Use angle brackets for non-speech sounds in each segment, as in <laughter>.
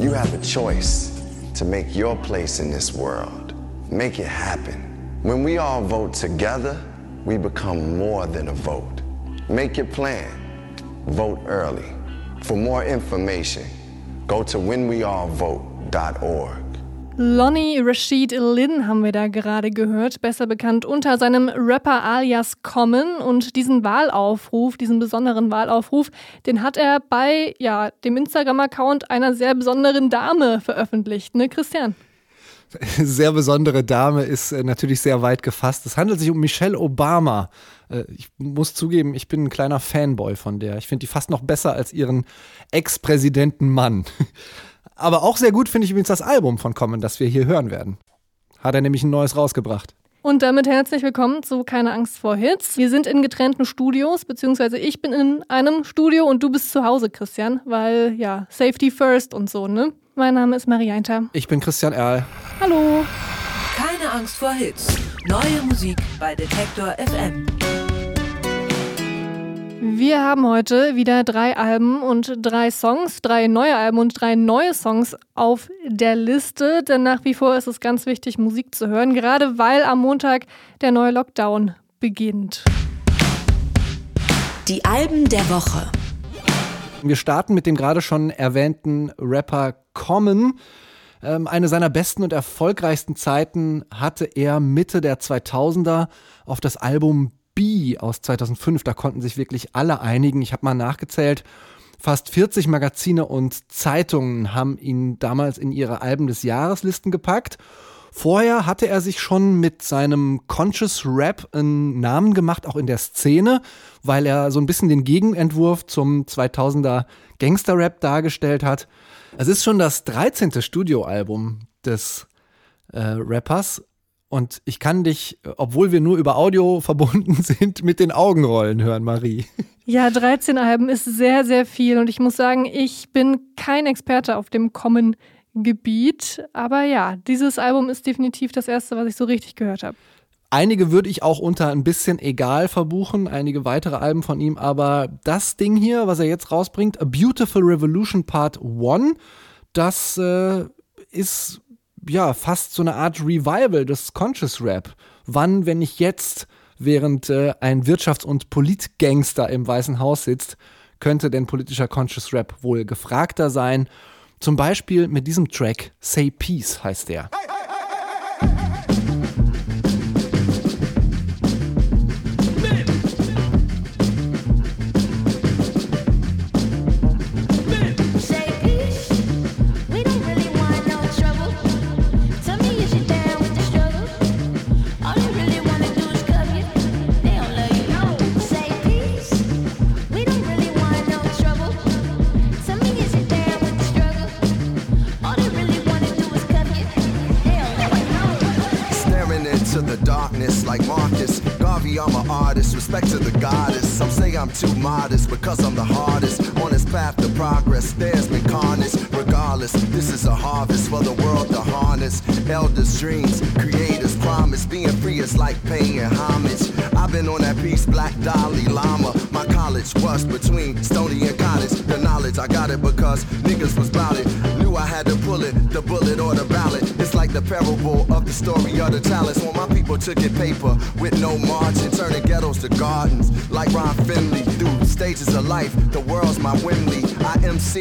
You have a choice to make your place in this world. Make it happen. When we all vote together, we become more than a vote. Make your plan. Vote early. For more information, go to whenweallvote.org. Lonnie Rashid Lynn haben wir da gerade gehört, besser bekannt unter seinem Rapper alias Common. Und diesen Wahlaufruf, diesen besonderen Wahlaufruf, den hat er bei ja, dem Instagram-Account einer sehr besonderen Dame veröffentlicht, ne, Christian? <laughs> Sehr besondere Dame ist äh, natürlich sehr weit gefasst. Es handelt sich um Michelle Obama. Äh, ich muss zugeben, ich bin ein kleiner Fanboy von der. Ich finde die fast noch besser als ihren Ex-Präsidenten Mann. <laughs> Aber auch sehr gut finde ich übrigens das Album von Common, das wir hier hören werden. Hat er nämlich ein neues rausgebracht. Und damit herzlich willkommen zu Keine Angst vor Hits. Wir sind in getrennten Studios, beziehungsweise ich bin in einem Studio und du bist zu Hause, Christian, weil ja, Safety First und so, ne? Mein Name ist Marie Einter. Ich bin Christian Erl. Hallo. Keine Angst vor Hits. Neue Musik bei Detektor FM. Wir haben heute wieder drei Alben und drei Songs, drei neue Alben und drei neue Songs auf der Liste. Denn nach wie vor ist es ganz wichtig, Musik zu hören, gerade weil am Montag der neue Lockdown beginnt. Die Alben der Woche. Wir starten mit dem gerade schon erwähnten Rapper Common. Ähm, eine seiner besten und erfolgreichsten Zeiten hatte er Mitte der 2000er auf das Album B aus 2005. Da konnten sich wirklich alle einigen. Ich habe mal nachgezählt. Fast 40 Magazine und Zeitungen haben ihn damals in ihre Alben des Jahreslisten gepackt. Vorher hatte er sich schon mit seinem Conscious Rap einen Namen gemacht, auch in der Szene, weil er so ein bisschen den Gegenentwurf zum 2000er Gangster Rap dargestellt hat. Es ist schon das 13. Studioalbum des äh, Rappers und ich kann dich, obwohl wir nur über Audio <laughs> verbunden sind, mit den Augen rollen hören, Marie. Ja, 13 Alben ist sehr, sehr viel. Und ich muss sagen, ich bin kein Experte auf dem Common-Gebiet. Aber ja, dieses Album ist definitiv das erste, was ich so richtig gehört habe. Einige würde ich auch unter ein bisschen egal verbuchen, einige weitere Alben von ihm, aber das Ding hier, was er jetzt rausbringt, A Beautiful Revolution Part 1, das äh, ist ja, fast so eine Art Revival des Conscious Rap. Wann, wenn nicht jetzt, während äh, ein Wirtschafts- und Politgangster im Weißen Haus sitzt, könnte denn politischer Conscious Rap wohl gefragter sein? Zum Beispiel mit diesem Track Say Peace heißt der. Hey, modest because I'm the hardest. On this path to progress, there's been carnage. Regardless, this is a harvest for the world to harness. Elders' dreams, creators' promise. Being free is like paying homage. I've been on that piece, Black Dalai Lama. My college was between Stony and College. The knowledge, I got it because niggas was bout it. Knew I had to pull it, the bullet or the ballot. It's like the parable of the story of the talents. When my people took it paper with no margin, turning ghettos to gardens. Like Ron Finley, stages of life, the world's my Wembley. I MC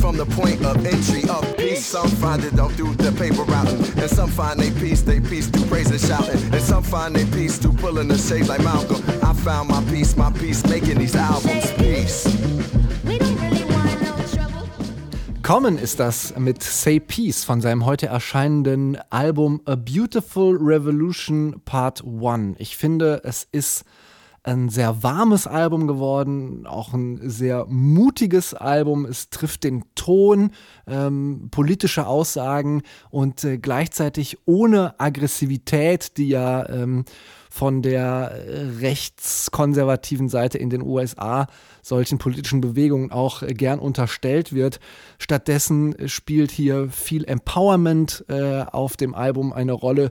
from the point of entry of peace. Some find it don't do the paper routing, and some find they peace, they peace through praise and shouting, and some find they peace through pulling the shade like Malcolm. I found my peace, my peace, making these albums. Peace. Common ist das mit Say Peace von seinem heute erscheinenden Album A Beautiful Revolution Part 1. Ich finde, es ist ein sehr warmes Album geworden, auch ein sehr mutiges Album. Es trifft den Ton, ähm, politische Aussagen und äh, gleichzeitig ohne Aggressivität, die ja ähm, von der rechtskonservativen Seite in den USA solchen politischen Bewegungen auch äh, gern unterstellt wird. Stattdessen spielt hier viel Empowerment äh, auf dem Album eine Rolle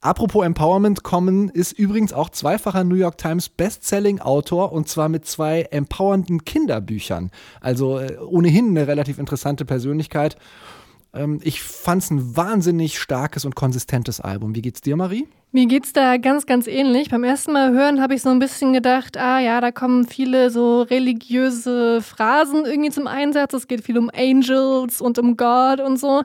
Apropos Empowerment, Common ist übrigens auch zweifacher New York Times Bestselling-Autor und zwar mit zwei empowernden Kinderbüchern. Also äh, ohnehin eine relativ interessante Persönlichkeit. Ähm, ich fand es ein wahnsinnig starkes und konsistentes Album. Wie geht's dir, Marie? Mir geht's da ganz, ganz ähnlich. Beim ersten Mal hören habe ich so ein bisschen gedacht, ah ja, da kommen viele so religiöse Phrasen irgendwie zum Einsatz. Es geht viel um Angels und um Gott und so.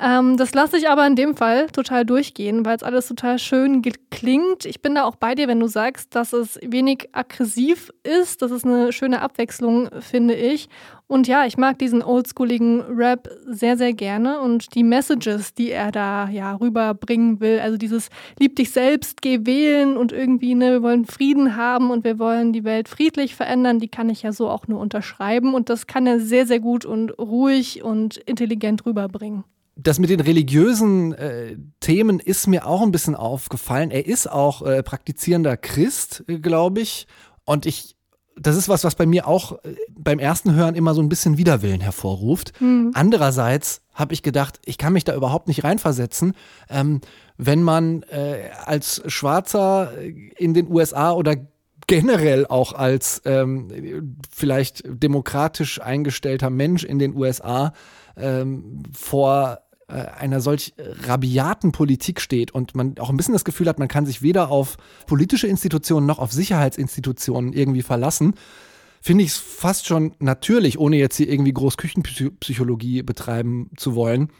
Ähm, das lasse ich aber in dem Fall total durchgehen, weil es alles total schön klingt. Ich bin da auch bei dir, wenn du sagst, dass es wenig aggressiv ist. Das ist eine schöne Abwechslung, finde ich. Und ja, ich mag diesen oldschooligen Rap sehr, sehr gerne und die Messages, die er da ja rüberbringen will. Also dieses Lieb dich selbst, geh wählen und irgendwie, ne, wir wollen Frieden haben und wir wollen die Welt friedlich verändern, die kann ich ja so auch nur unterschreiben. Und das kann er sehr, sehr gut und ruhig und intelligent rüberbringen das mit den religiösen äh, Themen ist mir auch ein bisschen aufgefallen. Er ist auch äh, praktizierender Christ, äh, glaube ich. Und ich, das ist was, was bei mir auch äh, beim ersten Hören immer so ein bisschen Widerwillen hervorruft. Mhm. Andererseits habe ich gedacht, ich kann mich da überhaupt nicht reinversetzen, ähm, wenn man äh, als Schwarzer in den USA oder generell auch als ähm, vielleicht demokratisch eingestellter Mensch in den USA ähm, vor äh, einer solch rabiaten Politik steht und man auch ein bisschen das Gefühl hat, man kann sich weder auf politische Institutionen noch auf Sicherheitsinstitutionen irgendwie verlassen, finde ich es fast schon natürlich, ohne jetzt hier irgendwie groß Küchenpsychologie betreiben zu wollen,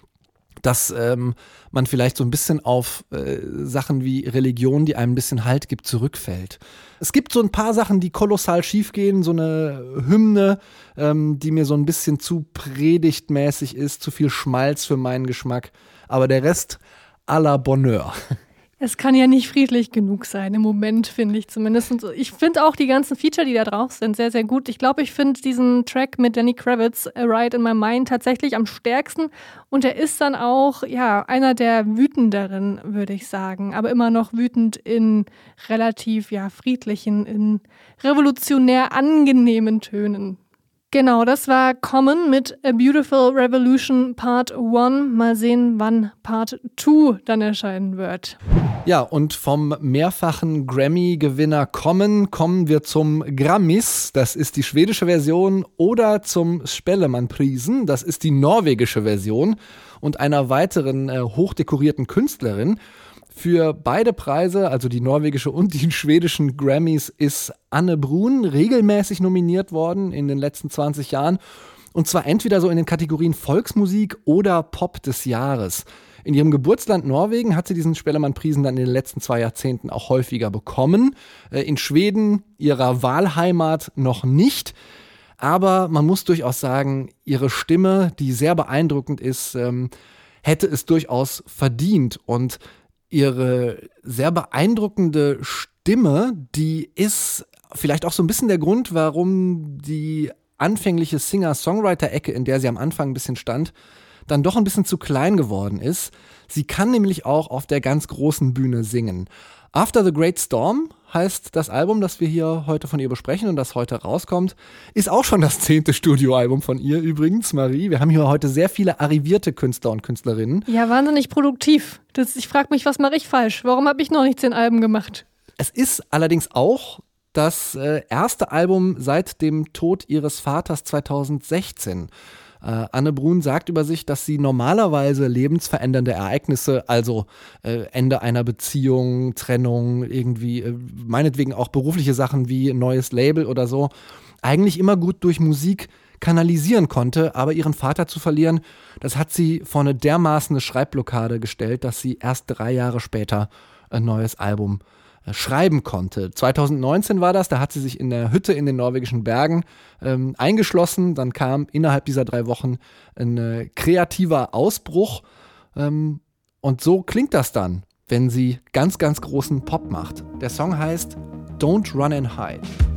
dass ähm, man vielleicht so ein bisschen auf äh, Sachen wie Religion, die einem ein bisschen Halt gibt, zurückfällt. Es gibt so ein paar Sachen, die kolossal schief gehen, so eine Hymne, ähm, die mir so ein bisschen zu predigtmäßig ist, zu viel Schmalz für meinen Geschmack. Aber der Rest à la Bonheur. <laughs> Es kann ja nicht friedlich genug sein, im Moment, finde ich zumindest. Und ich finde auch die ganzen Feature, die da drauf sind, sehr, sehr gut. Ich glaube, ich finde diesen Track mit Danny Kravitz, A Ride in My Mind, tatsächlich am stärksten. Und er ist dann auch, ja, einer der wütenderen, würde ich sagen. Aber immer noch wütend in relativ, ja, friedlichen, in revolutionär angenehmen Tönen. Genau, das war Common mit A Beautiful Revolution Part 1. Mal sehen, wann Part 2 dann erscheinen wird. Ja, und vom mehrfachen Grammy-Gewinner Common kommen wir zum Grammis, das ist die schwedische Version, oder zum Spellemannprisen, das ist die norwegische Version, und einer weiteren äh, hochdekorierten Künstlerin. Für beide Preise, also die norwegische und die schwedischen Grammys, ist Anne Brun regelmäßig nominiert worden in den letzten 20 Jahren. Und zwar entweder so in den Kategorien Volksmusik oder Pop des Jahres. In ihrem Geburtsland Norwegen hat sie diesen Spellemann-Prisen dann in den letzten zwei Jahrzehnten auch häufiger bekommen. Äh, in Schweden, ihrer Wahlheimat, noch nicht. Aber man muss durchaus sagen, ihre Stimme, die sehr beeindruckend ist, ähm, hätte es durchaus verdient. Und ihre sehr beeindruckende Stimme, die ist vielleicht auch so ein bisschen der Grund, warum die anfängliche Singer-Songwriter-Ecke, in der sie am Anfang ein bisschen stand, dann doch ein bisschen zu klein geworden ist. Sie kann nämlich auch auf der ganz großen Bühne singen. After the Great Storm heißt das Album, das wir hier heute von ihr besprechen und das heute rauskommt, ist auch schon das zehnte Studioalbum von ihr übrigens, Marie. Wir haben hier heute sehr viele arrivierte Künstler und Künstlerinnen. Ja, wahnsinnig produktiv. Das, ich frage mich, was mache ich falsch? Warum habe ich noch nicht zehn Alben gemacht? Es ist allerdings auch das äh, erste Album seit dem Tod ihres Vaters 2016. Äh, Anne Brun sagt über sich, dass sie normalerweise lebensverändernde Ereignisse, also äh, Ende einer Beziehung, Trennung, irgendwie, äh, meinetwegen auch berufliche Sachen wie neues Label oder so, eigentlich immer gut durch Musik kanalisieren konnte, aber ihren Vater zu verlieren, das hat sie vor eine dermaßen Schreibblockade gestellt, dass sie erst drei Jahre später ein neues Album äh, schreiben konnte. 2019 war das, da hat sie sich in der Hütte in den norwegischen Bergen ähm, eingeschlossen. Dann kam innerhalb dieser drei Wochen ein äh, kreativer Ausbruch. Ähm, und so klingt das dann, wenn sie ganz, ganz großen Pop macht. Der Song heißt Don't Run and Hide.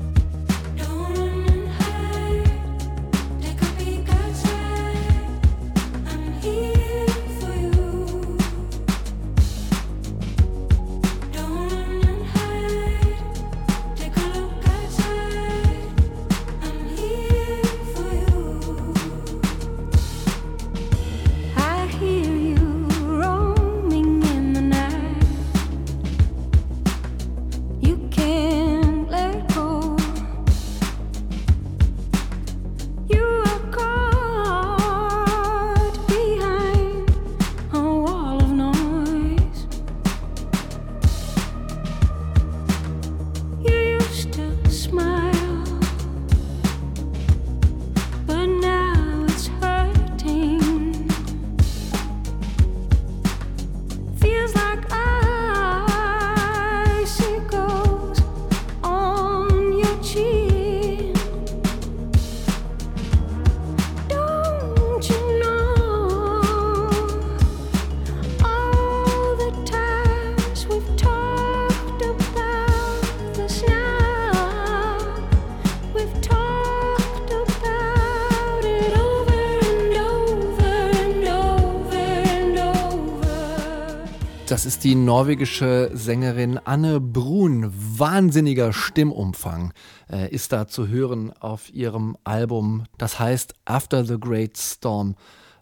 Das ist die norwegische Sängerin Anne Brun. Wahnsinniger Stimmumfang äh, ist da zu hören auf ihrem Album. Das heißt After the Great Storm.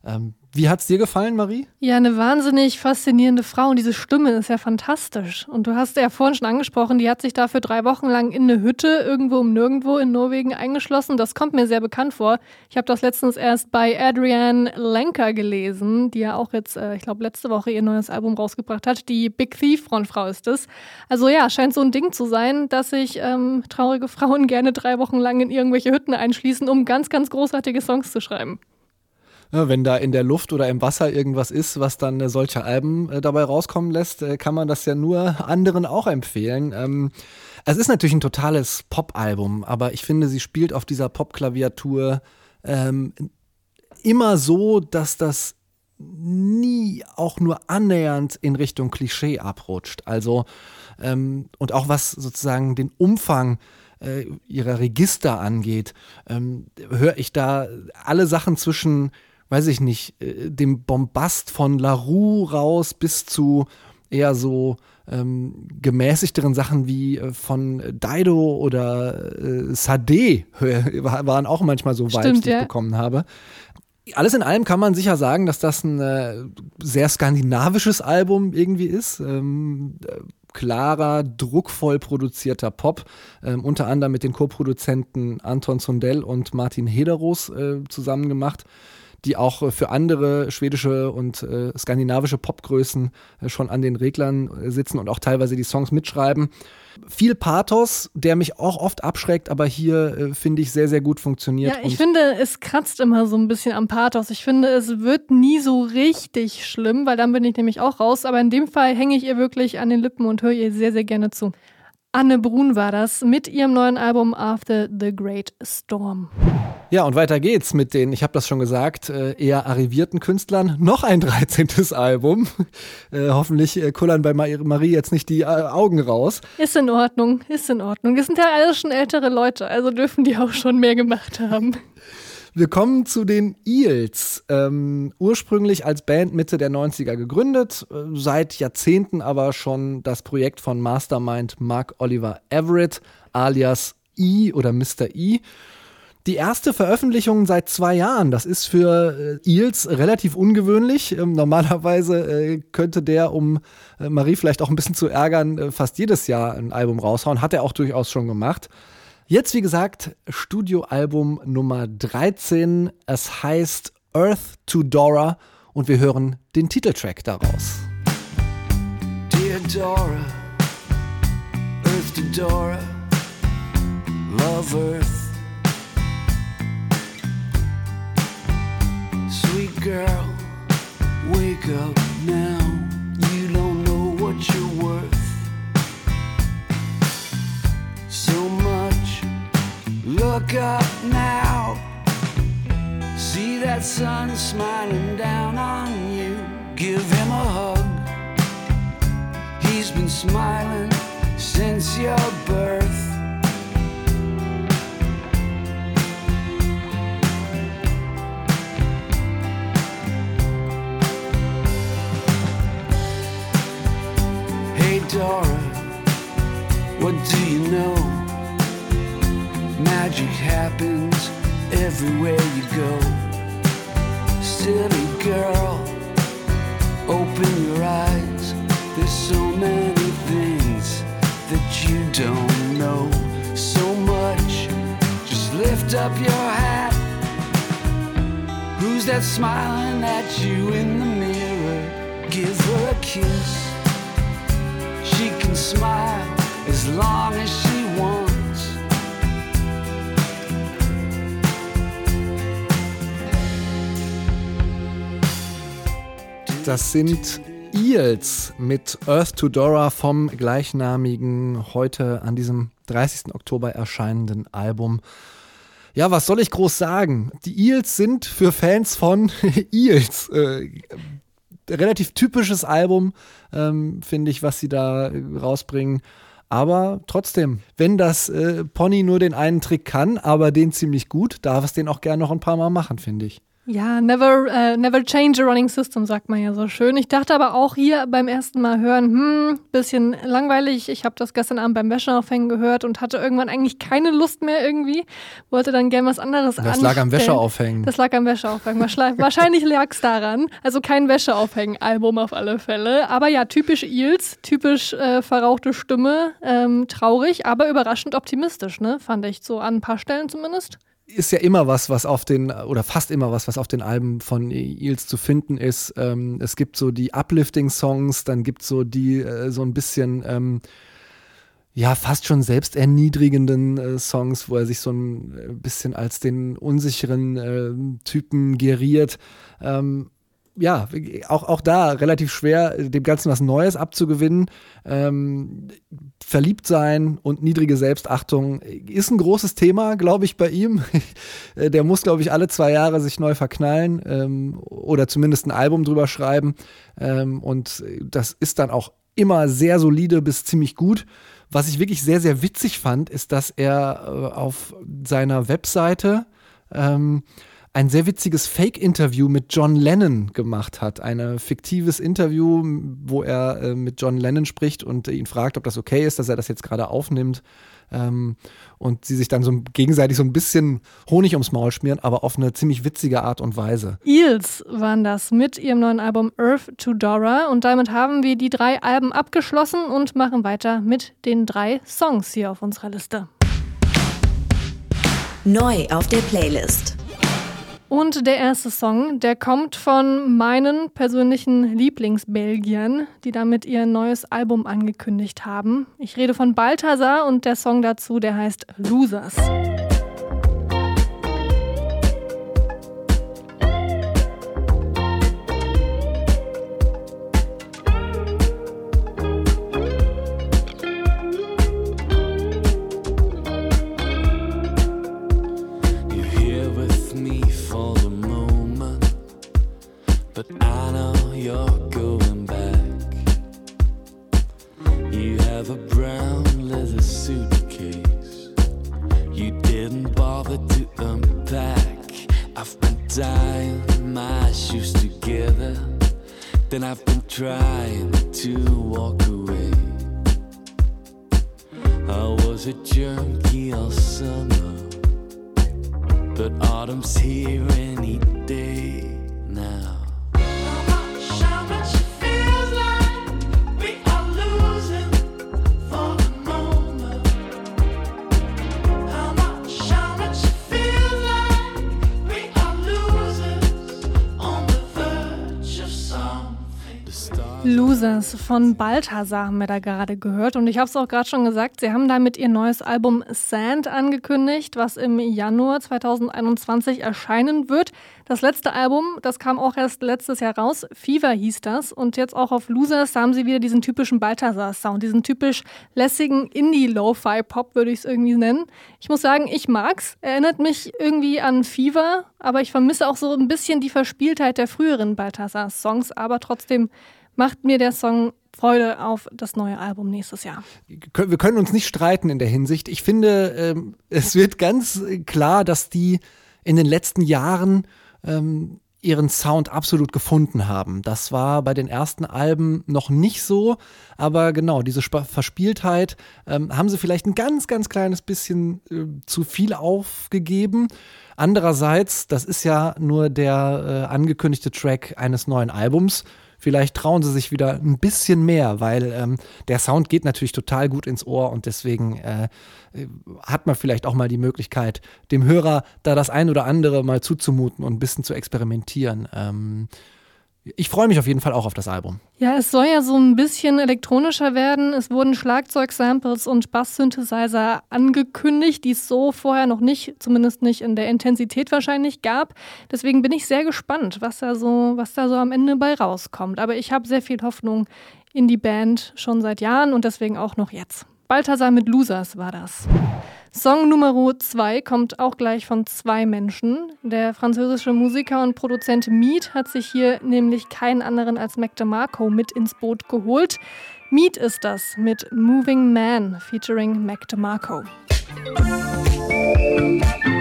Ähm, wie hat's dir gefallen, Marie? Ja, eine wahnsinnig faszinierende Frau und diese Stimme ist ja fantastisch. Und du hast ja vorhin schon angesprochen, die hat sich da für drei Wochen lang in eine Hütte irgendwo um nirgendwo in Norwegen eingeschlossen. Das kommt mir sehr bekannt vor. Ich habe das letztens erst bei Adrienne Lenker gelesen, die ja auch jetzt, äh, ich glaube, letzte Woche ihr neues Album rausgebracht hat. Die Big Thief Frontfrau ist es. Also ja, scheint so ein Ding zu sein, dass sich ähm, traurige Frauen gerne drei Wochen lang in irgendwelche Hütten einschließen, um ganz, ganz großartige Songs zu schreiben. Ja, wenn da in der Luft oder im Wasser irgendwas ist, was dann äh, solche Alben äh, dabei rauskommen lässt, äh, kann man das ja nur anderen auch empfehlen. Ähm, es ist natürlich ein totales Pop-Album, aber ich finde, sie spielt auf dieser Pop-Klaviatur ähm, immer so, dass das nie auch nur annähernd in Richtung Klischee abrutscht. Also, ähm, und auch was sozusagen den Umfang äh, ihrer Register angeht, ähm, höre ich da alle Sachen zwischen weiß ich nicht, äh, dem Bombast von LaRue raus bis zu eher so ähm, gemäßigteren Sachen wie äh, von Dido oder äh, Sade <laughs> waren auch manchmal so Stimmt, Vibes, die ich bekommen habe. Alles in allem kann man sicher sagen, dass das ein äh, sehr skandinavisches Album irgendwie ist. Ähm, äh, klarer, druckvoll produzierter Pop, ähm, unter anderem mit den Co-Produzenten Anton Sundell und Martin Hederos äh, zusammen gemacht die auch für andere schwedische und äh, skandinavische Popgrößen äh, schon an den Reglern äh, sitzen und auch teilweise die Songs mitschreiben. Viel Pathos, der mich auch oft abschreckt, aber hier äh, finde ich sehr, sehr gut funktioniert. Ja, ich finde, es kratzt immer so ein bisschen am Pathos. Ich finde, es wird nie so richtig schlimm, weil dann bin ich nämlich auch raus. Aber in dem Fall hänge ich ihr wirklich an den Lippen und höre ihr sehr, sehr gerne zu. Anne Brun war das mit ihrem neuen Album After the Great Storm. Ja, und weiter geht's mit den, ich habe das schon gesagt, äh, eher arrivierten Künstlern. Noch ein <laughs> 13. Album. Äh, hoffentlich äh, kullern bei Marie jetzt nicht die Augen raus. Ist in Ordnung, ist in Ordnung. Das sind ja alles schon ältere Leute, also dürfen die auch schon mehr gemacht haben. <laughs> Wir kommen zu den Eels. Ähm, ursprünglich als Band Mitte der 90er gegründet, äh, seit Jahrzehnten aber schon das Projekt von Mastermind Mark Oliver Everett alias E oder Mr. E. Die erste Veröffentlichung seit zwei Jahren, das ist für äh, Eels relativ ungewöhnlich. Ähm, normalerweise äh, könnte der, um Marie vielleicht auch ein bisschen zu ärgern, fast jedes Jahr ein Album raushauen. Hat er auch durchaus schon gemacht. Jetzt, wie gesagt, Studioalbum Nummer 13. Es heißt Earth to Dora und wir hören den Titeltrack daraus. Dear Dora, Earth to Dora, love Earth. Sweet girl, wake up now. Look up now. See that sun smiling down on you. Give him a hug. He's been smiling since your birth. Hey Dora, what do you know? Magic happens everywhere you go. Silly girl, open your eyes. There's so many things that you don't know. So much, just lift up your hat. Who's that smiling at you in the mirror? Give her a kiss. She can smile as long as she wants. Das sind Eels mit Earth to Dora vom gleichnamigen, heute an diesem 30. Oktober erscheinenden Album. Ja, was soll ich groß sagen? Die Eels sind für Fans von <laughs> Eels. Äh, relativ typisches Album, ähm, finde ich, was sie da rausbringen. Aber trotzdem, wenn das äh, Pony nur den einen Trick kann, aber den ziemlich gut, darf es den auch gerne noch ein paar Mal machen, finde ich. Ja, never, uh, never change a running system, sagt man ja so schön. Ich dachte aber auch hier beim ersten Mal hören, hm, bisschen langweilig. Ich habe das gestern Abend beim Wäscheaufhängen gehört und hatte irgendwann eigentlich keine Lust mehr irgendwie. Wollte dann gern was anderes Das anstellen. lag am Wäscheaufhängen. Das lag am Wäscheaufhängen. <laughs> Wahrscheinlich lag es daran. Also kein Wäscheaufhängen-Album auf alle Fälle. Aber ja, typisch Eels, typisch äh, verrauchte Stimme, ähm, traurig, aber überraschend optimistisch, ne? Fand ich so an ein paar Stellen zumindest ist ja immer was, was auf den, oder fast immer was, was auf den Alben von Eels zu finden ist. Ähm, es gibt so die Uplifting-Songs, dann gibt es so die, äh, so ein bisschen, ähm, ja, fast schon selbsterniedrigenden äh, Songs, wo er sich so ein äh, bisschen als den unsicheren äh, Typen geriert. Ähm, ja, auch, auch da relativ schwer, dem Ganzen was Neues abzugewinnen. Ähm, verliebt sein und niedrige Selbstachtung ist ein großes Thema, glaube ich, bei ihm. <laughs> Der muss, glaube ich, alle zwei Jahre sich neu verknallen ähm, oder zumindest ein Album drüber schreiben. Ähm, und das ist dann auch immer sehr solide bis ziemlich gut. Was ich wirklich sehr, sehr witzig fand, ist, dass er äh, auf seiner Webseite ähm, ein sehr witziges Fake-Interview mit John Lennon gemacht hat. Ein fiktives Interview, wo er äh, mit John Lennon spricht und ihn fragt, ob das okay ist, dass er das jetzt gerade aufnimmt. Ähm, und sie sich dann so gegenseitig so ein bisschen Honig ums Maul schmieren, aber auf eine ziemlich witzige Art und Weise. Eels waren das mit ihrem neuen Album Earth to Dora und damit haben wir die drei Alben abgeschlossen und machen weiter mit den drei Songs hier auf unserer Liste. Neu auf der Playlist. Und der erste Song, der kommt von meinen persönlichen Lieblingsbelgiern, die damit ihr neues Album angekündigt haben. Ich rede von Balthasar und der Song dazu, der heißt Losers. Losers von Balthasar haben wir da gerade gehört. Und ich habe es auch gerade schon gesagt, sie haben damit ihr neues Album Sand angekündigt, was im Januar 2021 erscheinen wird. Das letzte Album, das kam auch erst letztes Jahr raus. Fever hieß das. Und jetzt auch auf Losers haben sie wieder diesen typischen Balthasar-Sound, diesen typisch lässigen Indie-Lo-Fi-Pop, würde ich es irgendwie nennen. Ich muss sagen, ich mag's. Erinnert mich irgendwie an Fever, aber ich vermisse auch so ein bisschen die Verspieltheit der früheren Balthasar-Songs, aber trotzdem macht mir der Song Freude auf das neue Album nächstes Jahr. Wir können uns nicht streiten in der Hinsicht. Ich finde, ähm, es wird ganz klar, dass die in den letzten Jahren ähm, ihren Sound absolut gefunden haben. Das war bei den ersten Alben noch nicht so, aber genau, diese Sp Verspieltheit ähm, haben sie vielleicht ein ganz, ganz kleines bisschen zu viel aufgegeben. Andererseits, das ist ja nur der äh, angekündigte Track eines neuen Albums vielleicht trauen sie sich wieder ein bisschen mehr, weil ähm, der Sound geht natürlich total gut ins Ohr und deswegen äh, hat man vielleicht auch mal die Möglichkeit, dem Hörer da das ein oder andere mal zuzumuten und ein bisschen zu experimentieren. Ähm, ich freue mich auf jeden Fall auch auf das Album. Ja, es soll ja so ein bisschen elektronischer werden. Es wurden Schlagzeug-Samples und Bass-Synthesizer angekündigt, die es so vorher noch nicht, zumindest nicht in der Intensität wahrscheinlich gab. Deswegen bin ich sehr gespannt, was da so, was da so am Ende bei rauskommt. Aber ich habe sehr viel Hoffnung in die Band schon seit Jahren und deswegen auch noch jetzt. Balthasar mit Losers war das. Song Nummer 2 kommt auch gleich von zwei Menschen. Der französische Musiker und Produzent Mead hat sich hier nämlich keinen anderen als Mac DeMarco mit ins Boot geholt. Mead ist das mit Moving Man featuring Mac DeMarco. hat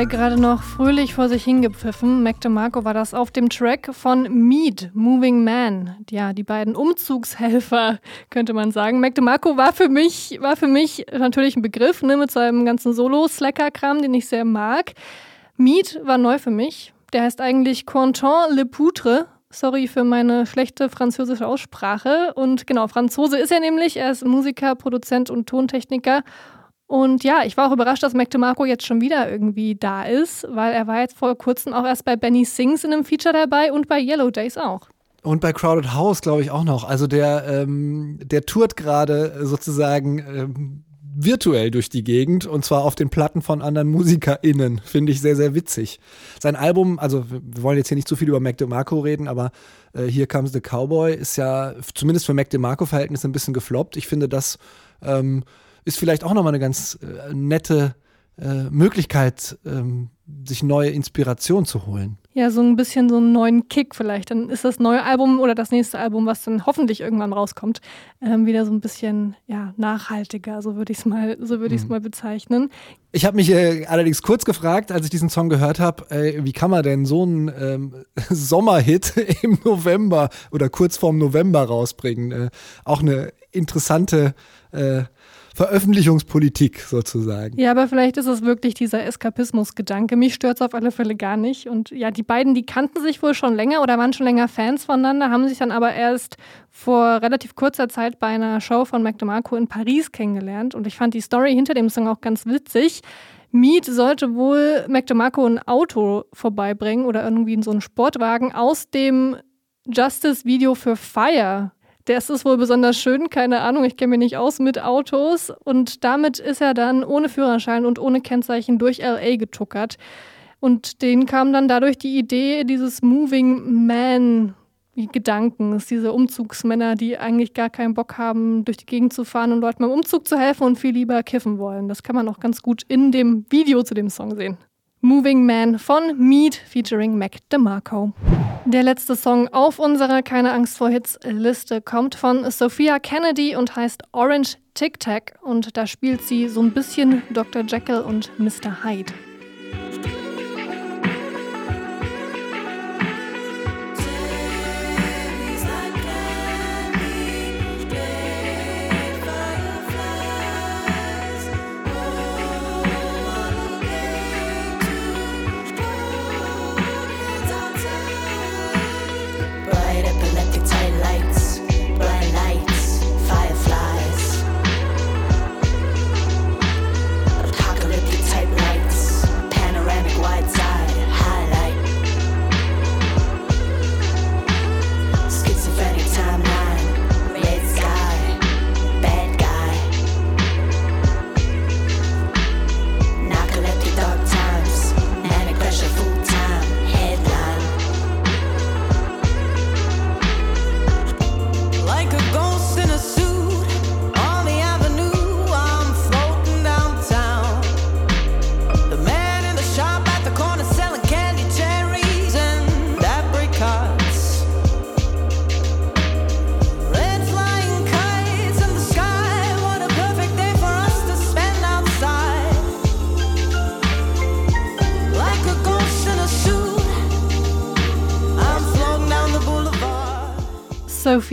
er gerade noch fröhlich vor sich hingepfiffen. Mac DeMarco war das auf dem Track von Mead, Moving Man. Ja, die beiden Umzugshelfer, <laughs> könnte man sagen. Mac DeMarco war für mich, war für mich natürlich ein Begriff, ne, mit seinem ganzen Solo-Slacker-Kram, den ich sehr mag. Mead war neu für mich. Der heißt eigentlich Quentin Le Poutre. Sorry für meine schlechte französische Aussprache. Und genau, Franzose ist er nämlich. Er ist Musiker, Produzent und Tontechniker. Und ja, ich war auch überrascht, dass Mac DeMarco jetzt schon wieder irgendwie da ist, weil er war jetzt vor kurzem auch erst bei Benny Sings in einem Feature dabei und bei Yellow Days auch. Und bei Crowded House, glaube ich, auch noch. Also der, ähm, der tourt gerade sozusagen ähm, virtuell durch die Gegend und zwar auf den Platten von anderen MusikerInnen. Finde ich sehr, sehr witzig. Sein Album, also wir wollen jetzt hier nicht zu viel über Mac DeMarco reden, aber äh, Here Comes the Cowboy ist ja zumindest für Mac DeMarco-Verhältnisse ein bisschen gefloppt. Ich finde, das ähm, ist vielleicht auch nochmal eine ganz äh, nette äh, Möglichkeit, ähm, sich neue Inspiration zu holen. Ja, so ein bisschen so einen neuen Kick vielleicht. Dann ist das neue Album oder das nächste Album, was dann hoffentlich irgendwann rauskommt, ähm, wieder so ein bisschen ja, nachhaltiger, so würde ich es mal, so würde ich es mhm. mal bezeichnen. Ich habe mich äh, allerdings kurz gefragt, als ich diesen Song gehört habe, äh, wie kann man denn so einen ähm, <laughs> Sommerhit <laughs> im November oder kurz vorm November rausbringen? Äh, auch eine interessante äh, Veröffentlichungspolitik sozusagen. Ja, aber vielleicht ist es wirklich dieser Eskapismus-Gedanke. Mich stört es auf alle Fälle gar nicht. Und ja, die beiden, die kannten sich wohl schon länger oder waren schon länger Fans voneinander, haben sich dann aber erst vor relativ kurzer Zeit bei einer Show von Mac in Paris kennengelernt. Und ich fand die Story hinter dem Song auch ganz witzig. Mead sollte wohl Mac ein Auto vorbeibringen oder irgendwie in so einen Sportwagen aus dem Justice-Video für Fire das ist wohl besonders schön, keine Ahnung, ich kenne mich nicht aus mit Autos. Und damit ist er dann ohne Führerschein und ohne Kennzeichen durch LA getuckert. Und denen kam dann dadurch die Idee dieses Moving Man Gedankens, diese Umzugsmänner, die eigentlich gar keinen Bock haben, durch die Gegend zu fahren und Leuten beim Umzug zu helfen und viel lieber kiffen wollen. Das kann man auch ganz gut in dem Video zu dem Song sehen. Moving Man von Mead featuring Mac DeMarco. Der letzte Song auf unserer Keine Angst vor Hits Liste kommt von Sophia Kennedy und heißt Orange Tic Tac und da spielt sie so ein bisschen Dr. Jekyll und Mr. Hyde.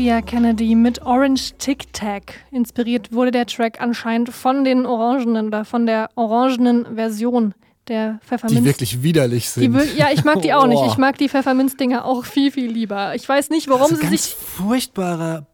Sophia Kennedy mit Orange Tic Tac. Inspiriert wurde der Track anscheinend von den Orangenen oder von der orangenen Version der Pfefferminz. Die wirklich widerlich sind. Die, ja, ich mag die auch oh. nicht. <laughs> Ich mag die Pfefferminzdinger auch viel, viel lieber. Ich weiß nicht, warum also sie ganz sich. Furchtbarer,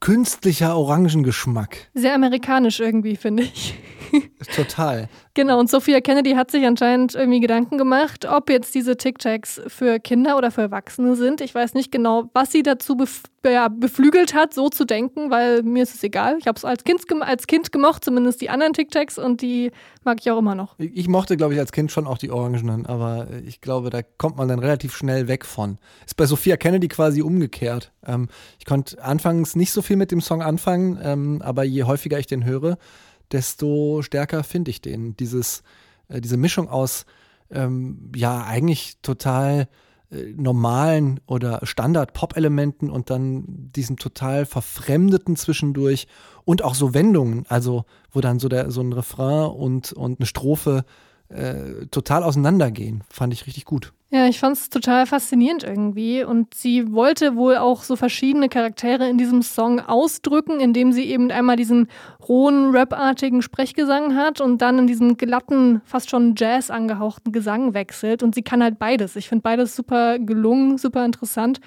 künstlicher Orangengeschmack. Sehr amerikanisch irgendwie, finde ich. <laughs> Total. Genau, und Sophia Kennedy hat sich anscheinend irgendwie Gedanken gemacht, ob jetzt diese Tic-Tacs für Kinder oder für Erwachsene sind. Ich weiß nicht genau, was sie dazu bef ja, beflügelt hat, so zu denken, weil mir ist es egal. Ich habe es als Kind, als kind gemocht, zumindest die anderen Tic-Tacs, und die mag ich auch immer noch. Ich mochte, glaube ich, als Kind schon auch die Orangenen, aber ich glaube, da kommt man dann relativ schnell weg von. Ist bei Sophia Kennedy quasi umgekehrt. Ähm, ich konnte anfangs nicht so viel mit dem Song anfangen, ähm, aber je häufiger ich den höre, desto stärker finde ich den. Dieses, äh, diese Mischung aus, ähm, ja, eigentlich total äh, normalen oder Standard-Pop-Elementen und dann diesem total verfremdeten zwischendurch und auch so Wendungen, also wo dann so, der, so ein Refrain und, und eine Strophe äh, total auseinandergehen. Fand ich richtig gut. Ja, ich fand es total faszinierend irgendwie. Und sie wollte wohl auch so verschiedene Charaktere in diesem Song ausdrücken, indem sie eben einmal diesen rohen, rapartigen Sprechgesang hat und dann in diesen glatten, fast schon Jazz angehauchten Gesang wechselt. Und sie kann halt beides. Ich finde beides super gelungen, super interessant.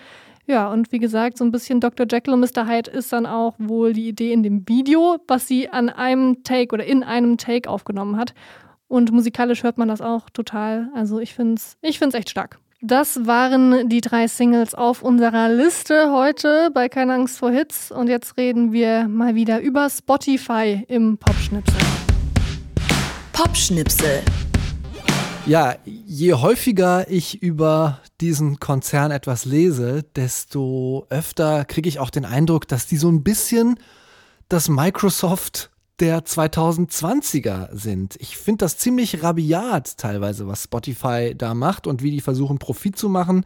Ja, und wie gesagt, so ein bisschen Dr. Jekyll und Mr. Hyde ist dann auch wohl die Idee in dem Video, was sie an einem Take oder in einem Take aufgenommen hat. Und musikalisch hört man das auch total. Also ich finde es ich find's echt stark. Das waren die drei Singles auf unserer Liste heute bei Keine Angst vor Hits. Und jetzt reden wir mal wieder über Spotify im Popschnipsel. Popschnipsel. Ja, je häufiger ich über diesen Konzern etwas lese, desto öfter kriege ich auch den Eindruck, dass die so ein bisschen das Microsoft der 2020er sind. Ich finde das ziemlich rabiat teilweise, was Spotify da macht und wie die versuchen, Profit zu machen.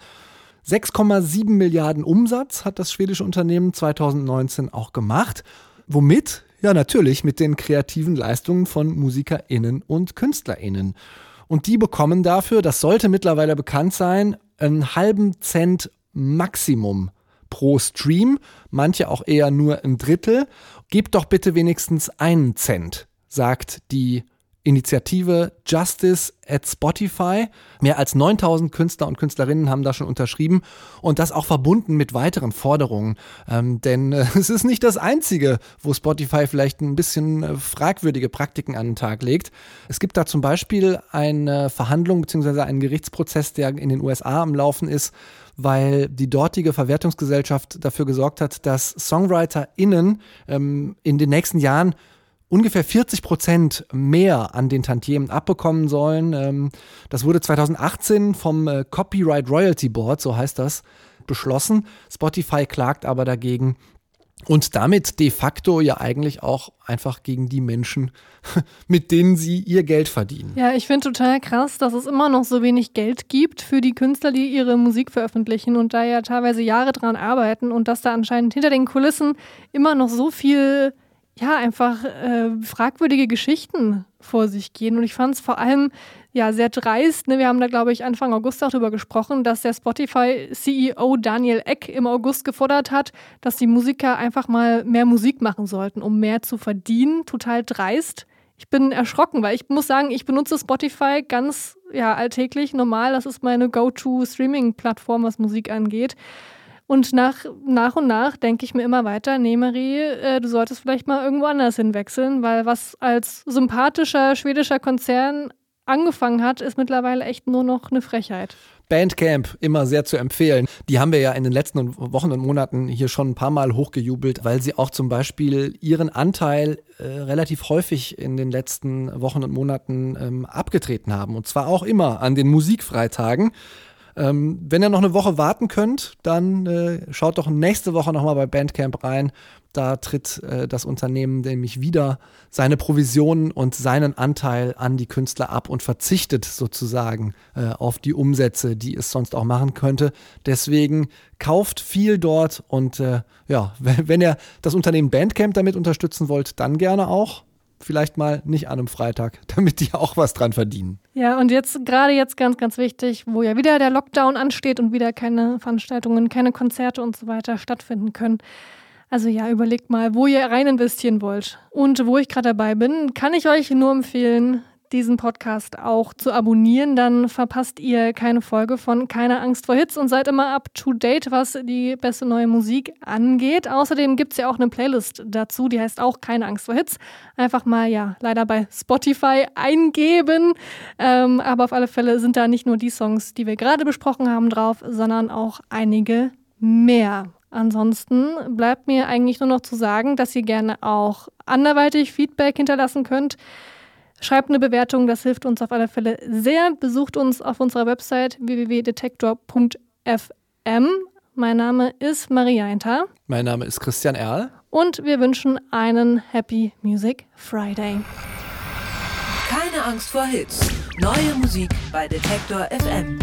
6,7 Milliarden Umsatz hat das schwedische Unternehmen 2019 auch gemacht. Womit? Ja, natürlich mit den kreativen Leistungen von MusikerInnen und KünstlerInnen. Und die bekommen dafür, das sollte mittlerweile bekannt sein, einen halben Cent Maximum pro Stream, manche auch eher nur ein Drittel. Gebt doch bitte wenigstens einen Cent, sagt die Initiative Justice at Spotify. Mehr als 9000 Künstler und Künstlerinnen haben da schon unterschrieben und das auch verbunden mit weiteren Forderungen. Ähm, denn äh, <laughs> es ist nicht das Einzige, wo Spotify vielleicht ein bisschen äh, fragwürdige Praktiken an den Tag legt. Es gibt da zum Beispiel eine Verhandlung bzw. einen Gerichtsprozess, der in den USA am Laufen ist, weil die dortige Verwertungsgesellschaft dafür gesorgt hat, dass SongwriterInnen ähm, in den nächsten Jahren ungefähr 40 Prozent mehr an den Tantiemen abbekommen sollen. Ähm, das wurde 2018 vom äh, Copyright Royalty Board, so heißt das, beschlossen. Spotify klagt aber dagegen und damit de facto ja eigentlich auch einfach gegen die Menschen, <laughs> mit denen sie ihr Geld verdienen. Ja, ich finde total krass, dass es immer noch so wenig Geld gibt für die Künstler, die ihre Musik veröffentlichen und da ja teilweise Jahre dran arbeiten und dass da anscheinend hinter den Kulissen immer noch so viel ja, einfach äh, fragwürdige Geschichten vor sich gehen. Und ich fand es vor allem ja sehr dreist. Ne? Wir haben da, glaube ich, Anfang August auch darüber gesprochen, dass der Spotify-CEO Daniel Eck im August gefordert hat, dass die Musiker einfach mal mehr Musik machen sollten, um mehr zu verdienen. Total dreist. Ich bin erschrocken, weil ich muss sagen, ich benutze Spotify ganz ja, alltäglich, normal. Das ist meine Go-To-Streaming-Plattform, was Musik angeht. Und nach, nach und nach denke ich mir immer weiter, nee, Marie, äh, du solltest vielleicht mal irgendwo anders hinwechseln, weil was als sympathischer schwedischer Konzern angefangen hat, ist mittlerweile echt nur noch eine Frechheit. Bandcamp immer sehr zu empfehlen. Die haben wir ja in den letzten Wochen und Monaten hier schon ein paar Mal hochgejubelt, weil sie auch zum Beispiel ihren Anteil äh, relativ häufig in den letzten Wochen und Monaten ähm, abgetreten haben. Und zwar auch immer an den Musikfreitagen. Ähm, wenn ihr noch eine Woche warten könnt, dann äh, schaut doch nächste Woche nochmal bei Bandcamp rein. Da tritt äh, das Unternehmen nämlich wieder seine Provisionen und seinen Anteil an die Künstler ab und verzichtet sozusagen äh, auf die Umsätze, die es sonst auch machen könnte. Deswegen kauft viel dort und äh, ja, wenn, <laughs> wenn ihr das Unternehmen Bandcamp damit unterstützen wollt, dann gerne auch vielleicht mal nicht an einem Freitag, <laughs> damit die auch was dran verdienen. Ja, und jetzt gerade jetzt ganz, ganz wichtig, wo ja wieder der Lockdown ansteht und wieder keine Veranstaltungen, keine Konzerte und so weiter stattfinden können. Also ja, überlegt mal, wo ihr rein investieren wollt. Und wo ich gerade dabei bin, kann ich euch nur empfehlen, diesen Podcast auch zu abonnieren. Dann verpasst ihr keine Folge von Keine Angst vor Hits und seid immer up to date, was die beste neue Musik angeht. Außerdem gibt es ja auch eine Playlist dazu, die heißt auch Keine Angst vor Hits. Einfach mal, ja, leider bei Spotify eingeben. Ähm, aber auf alle Fälle sind da nicht nur die Songs, die wir gerade besprochen haben, drauf, sondern auch einige mehr. Ansonsten bleibt mir eigentlich nur noch zu sagen, dass ihr gerne auch anderweitig Feedback hinterlassen könnt. Schreibt eine Bewertung, das hilft uns auf alle Fälle sehr. Besucht uns auf unserer Website www.detektor.fm. Mein Name ist Maria Einter. Mein Name ist Christian Erl. Und wir wünschen einen Happy Music Friday. Keine Angst vor Hits. Neue Musik bei Detektor FM.